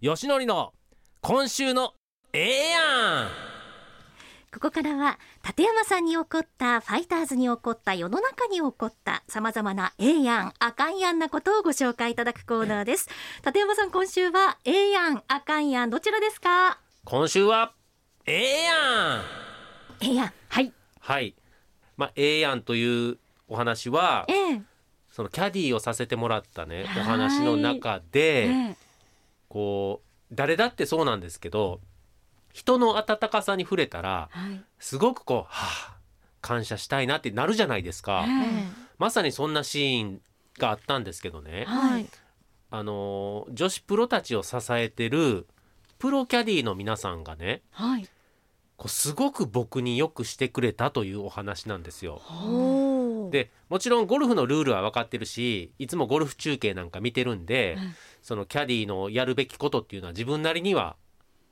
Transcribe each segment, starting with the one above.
よしのりの今週のええやん。ここからは立山さんに起こったファイターズに起こった世の中に起こったさまざまなええやんあかんやんなことをご紹介いただくコーナーです。立山さん今週はええやんあかんやんどちらですか？今週はええやん。ええやん。はい。はい。まあええやんというお話はええ。そのキャディーをさせてもらったねはい。お話の中えでえこう誰だってそうなんですけど人の温かさに触れたらはい。すごくこうはあ感謝したいなってなるじゃないですか。えまさにそんなシーンがあったんですけどね。えはい。あのー女子プロたちを支えてるプロキャディーの皆さんがねはい。こうすごく僕によくしてくれたというお話なんですよ。でもちろんゴルフのルールは分かってるしいつもゴルフ中継なんか見てるんで、うん。そのキャディーのやるべきことっていうのは自分なりには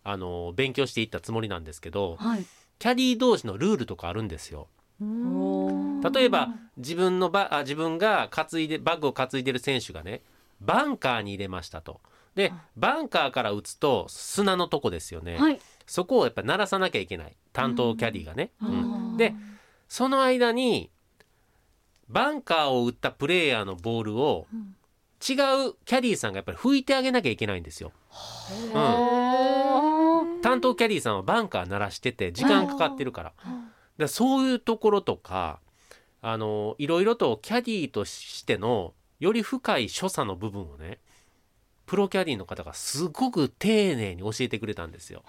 あのー勉強していったつもりなんですけどはい。キャディー同士のルールとかあるんですよ。例えば自分のバあ自分が担いでバッグを担いでる選手がねバンカーに入れましたと。でバンカーから打つと砂のとこですよね、はい。そこをやっぱ鳴らさなきゃいけない。担当キャディーがね。うん。うん。でその間にバンカーを打ったプレイヤーのボールをうん違うキャディーさんがやっぱり拭いてあげなきゃいけないんですよ。うん、担当キャディーさんはバンカー鳴らしてて時間かかってるから。でそういうところとかあのいろいろとキャディーとしてのより深い所作の部分をねプロキャディーの方がすごく丁寧に教えてくれたんですよ。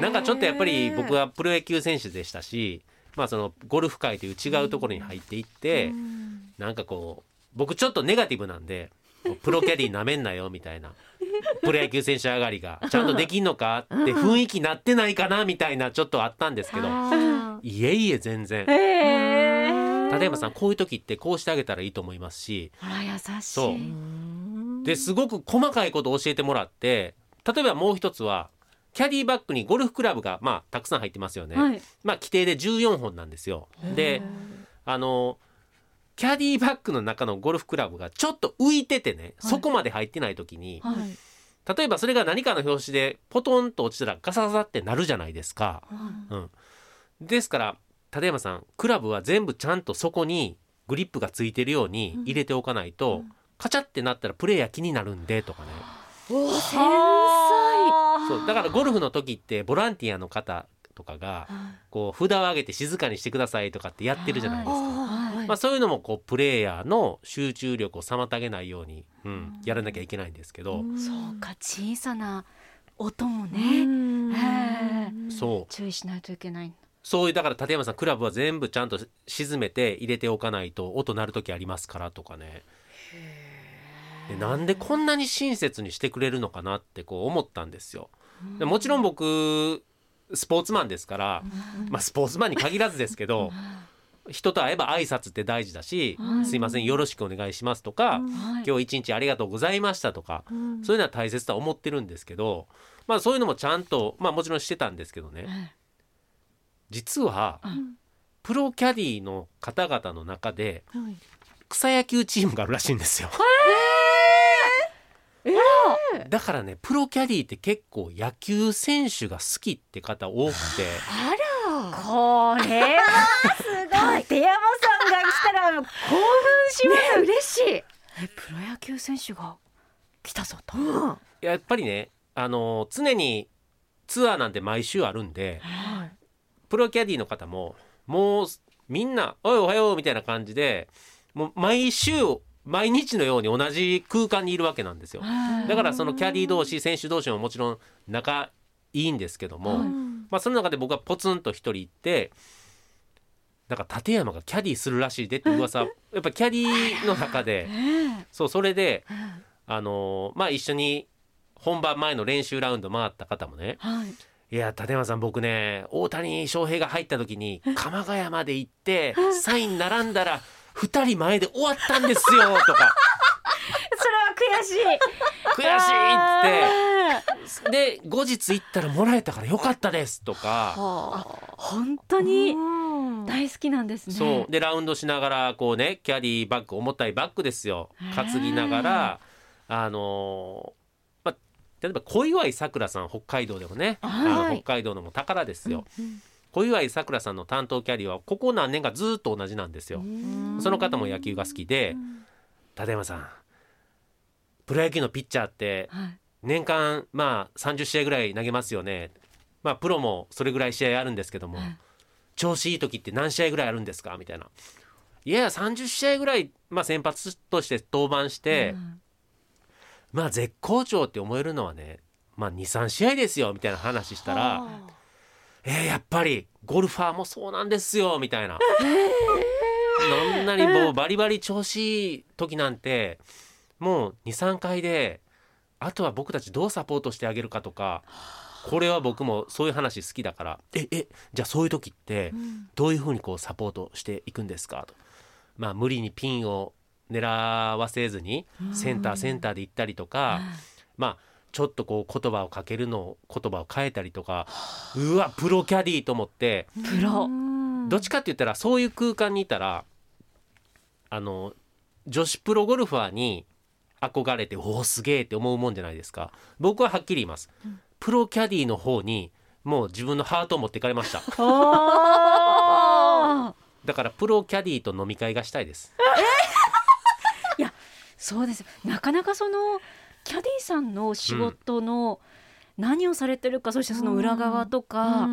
なんかちょっとやっぱり僕はプロ野球選手でしたし、まあ、そのゴルフ界という違うところに入っていって、なんかこう僕ちょっとネガティブなんでプロキャディーなめんなよみたいな。プロ野球選手上がりがちゃんとできんのか？って雰囲気なってないかなみたいなちょっとあったんですけどあいえいえ全然。ええ立山さんこういう時ってこうしてあげたらいいと思いますし。あら優しい。そう。ですごく細かいことを教えてもらって例えばもう一つはキャディーバッグにゴルフクラブがまあたくさん入ってますよね。はい。まあ規定で14本なんですよ。であのキャディーバッグの中のゴルフクラブがちょっと浮いててね、はい。そこまで入ってない時にはい。例えばそれが何かの拍子でポトンと落ちたらガサガサってなるじゃないですか。うん、ですから立山さんクラブは全部ちゃんとそこにグリップがついてるように入れておかないと、うん。カチャってなったらプレーヤー気になるんでとかねそうだからゴルフの時ってボランティアの方とかがこう札を上げて静かにしてくださいとかってやってるじゃないですか。はい。まあ、そういうのもこうプレイヤーの集中力を妨げないように、うん、やらなきゃいけないんですけど、そうか小さな音もね、そう。注意しないといけない。そういうだから立山さんクラブは全部ちゃんと沈めて入れておかないと音鳴る時ありますからとかねでなんでこんなに親切にしてくれるのかなってこう思ったんですよ。でもちろん僕スポーツマンですから、まあ、スポーツマンに限らずですけど 人と会えば挨拶って大事だし「はい。すいませんよろしくお願いします」とか「今日一日ありがとうございました」とかそういうのは大切とは思ってるんですけど、まあ、そういうのもちゃんと、まあ、もちろんしてたんですけどね。実はプロキャディの方々の中で草野球チームがあるらしいんですよ。だからねプロキャディって結構野球選手が好きって方多くて。これはすごい。立山さんが来たら興奮します、嬉しい。えプロ野球選手が来たぞと、やっぱりねあの常にツアーなんて毎週あるんでプロキャディの方ももうみんな「おいおはよう」みたいな感じでもう毎週毎日のように同じ空間にいるわけなんですよ。だからそのキャディ同士選手同士ももちろん仲いいんですけども、まあ、その中で僕はポツンと一人行ってなんか立山がキャディするらしいでって噂やっぱキャディの中で そうそれであのーまあ一緒に本番前の練習ラウンド回った方もねはい。いや立山さん僕ね大谷翔平が入った時に鎌ヶ谷まで行ってサイン並んだら2人前で終わったんですよとか。それは悔しい。悔しいって。で後日行ったらもらえたからよかったですとか。本当に大好きなんですね。そう。でラウンドしながらこうねキャディバッグ重たいバッグですよ。担ぎながらあのーまあ例えば小岩井さくらさん北海道でもね、はい。あの北海道のも宝ですよ、小岩井さくらさんの担当キャリアはここ何年かずっと同じなんですよ、その方も野球が好きで立山さんプロ野球のピッチャーってはい。年間まあ30試合ぐらい投げますよね。まあプロもそれぐらい試合あるんですけども、はい。調子いい時って何試合ぐらいあるんですか？みたいな。いや30試合ぐらい、まあ、先発として登板して、うん。まあ絶好調って思えるのはねまあ23試合ですよみたいな話したらえー、やっぱりゴルファーもそうなんですよみたいな。そんなにもうバリバリ調子いい時なんてもう23回であとは僕たちどうサポートしてあげるかとかこれは僕もそういう話好きだから。ええじゃあそういう時ってどういうふうにこうサポートしていくんですかと。まあ無理にピンを狙わせずにセンターセンターで行ったりとかまあちょっとこう言葉をかけるのを言葉を変えたりとかうわプロキャディーと思ってプロ。どっちかって言ったらそういう空間にいたらあの女子プロゴルファーに憧れておおすげえって思うもんじゃないですか。僕ははっきり言います、プロキャディーの方にもう自分のハートを持ってかれました。だからプロキャディーと飲み会がしたいです。そうですなかなかそのキャディーさんの仕事の何をされてるか、そしてその裏側とか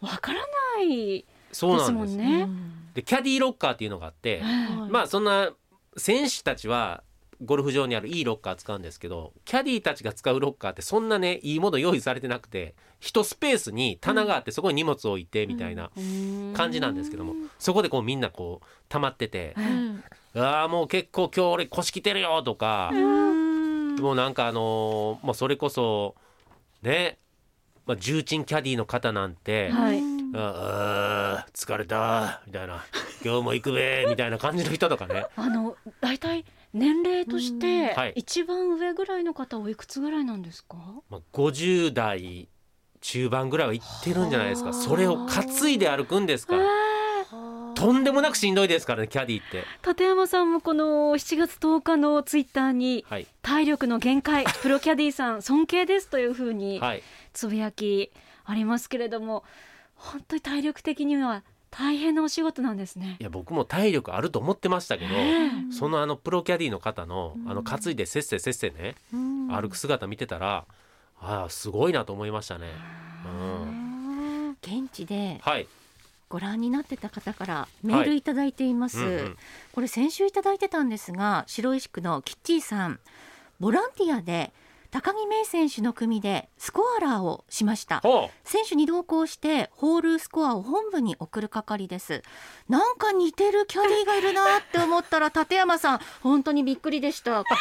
わからないですそうなんです。もん。ね。でキャディーロッカーっていうのがあって、まあそんな選手たちはゴルフ場にあるいいロッカー使うんですけどキャディーたちが使うロッカーってそんなねいいもの用意されてなくて一スペースに棚があってそこに荷物を置いてみたいな感じなんですけども、そこでこうみんなこう溜まってて「ああもう結構今日俺腰きてるよ」とか、もうなんかあのーもうそれこそね、まあ、重鎮キャディーの方なんて。はい。ああ疲れたみたいな今日も行くべ みたいな感じの人とかねあの大体年齢としてはい一番上ぐらいの方おいくつぐらいなんですか？まあ50代中盤ぐらいは行ってるんじゃないですかそれを担いで歩くんですからとんでもなくしんどいですからねキャディーって。立山さんもこの7月10日のツイッターにはい。体力の限界 プロキャディーさん尊敬ですというふうにはい。つぶやきありますけれども本当に体力的には大変なお仕事なんですね。い。や僕も体力あると思ってましたけど、え。そのあのプロキャディーの方のあの担いでせっせせっせね、歩く姿見てたらああすごいなと思いましたね、うん、現地ではいご覧になってた方からメールいただいています、うんうん。これ先週いただいてたんですが白石区のキッチーさんボランティアで高木芽選手の組でスコアラーをしました。ほ選手に同行してホールスコアを本部に送る係です。なんか似てるキャディーがいるなって思ったら立山さん本当にびっくりでした。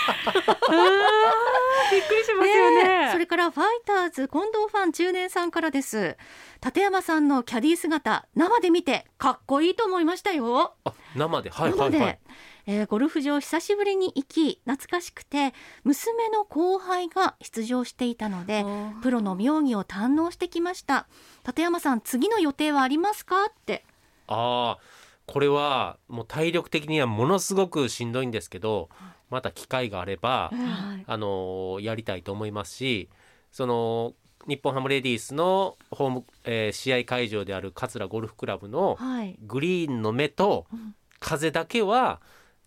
びっくりしますよね。それからファイターズ近藤ファン中年さんからです。立山さんのキャディー姿生で見てかっこいいと思いましたよ。生ではいはいはいえーゴルフ場久しぶりに行き懐かしくて娘の後輩が出場していたのでプロの妙技を堪能してきました。立山さん次の予定はありますか？って。ああこれはもう体力的にはものすごくしんどいんですけどまた機会があれば、はい。あのーやりたいと思いますしその日本ハムレディースのホーム、えー試合会場である桂ゴルフクラブのはい。グリーンの目と風だけは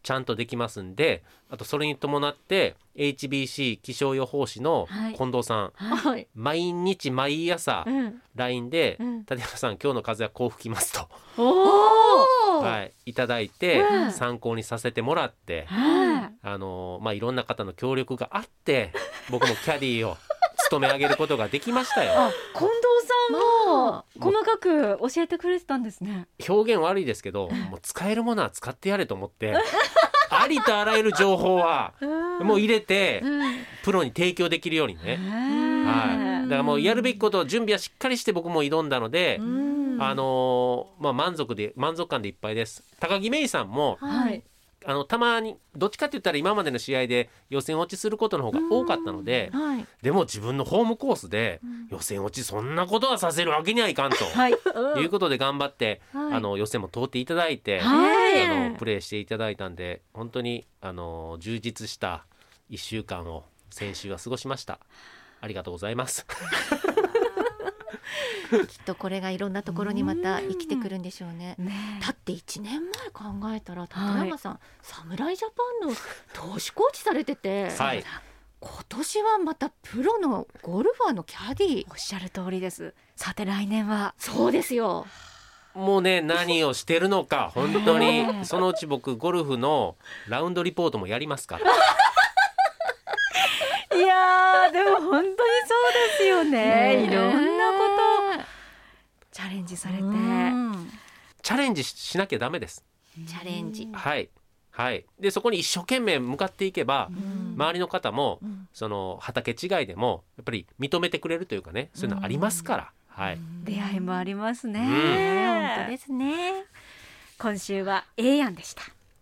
ちゃんとできますんであとそれに伴って HBC 気象予報士のはい。近藤さん、はい、毎日毎朝うん、LINE でうん「立山さん今日の風はこう吹きます」と。はい、いただいてうん。参考にさせてもらって、はい。あのまあいろんな方の協力があって僕もキャディーを務め上げることができましたよ。近細かく教えてくれてたんですね。表現悪いですけど、もう使えるものは使ってやれと思って、ありとあらゆる情報はもう入れてプロに提供できるようにね。はい。だからもうやるべきことを準備はしっかりして僕も挑んだので、うんあのまあ満足で満足感でいっぱいです。高木芽衣さんもはい。あのたまにどっちかって言ったら今までの試合で予選落ちすることの方が多かったのではいでも自分のホームコースで予選落ちそんなことはさせるわけにはいかんと はい。いうことで頑張ってはいあの予選も通っていただいてはいあのプレーしていただいたんで本当にあの充実した1週間を先週は過ごしました。ありがとうございます。きっとこれがいろんなところにまた生きてくるんでしょうね。ねだって1年前考えたら立山さん、侍ジャパンの投手コーチされてて、はい。今年はまたプロのゴルファーのキャディー。おっしゃる通りです。さて来年は。そうですよ。もうね何をしてるのか本当ねに。そのうち僕ゴルフのラウンドリポートもやりますから。いやーでも本当にそうですよね。いろんなこととチャレンジされて。チャレンジしなきゃダメです。チャレンジ、はい。はい。でそこに一生懸命向かっていけばうん。周りの方もうん。その畑違いでもやっぱり認めてくれるというかねそういうのありますから。はい。出会いもありますね、うん。ね本当ですね。今週は A 案でした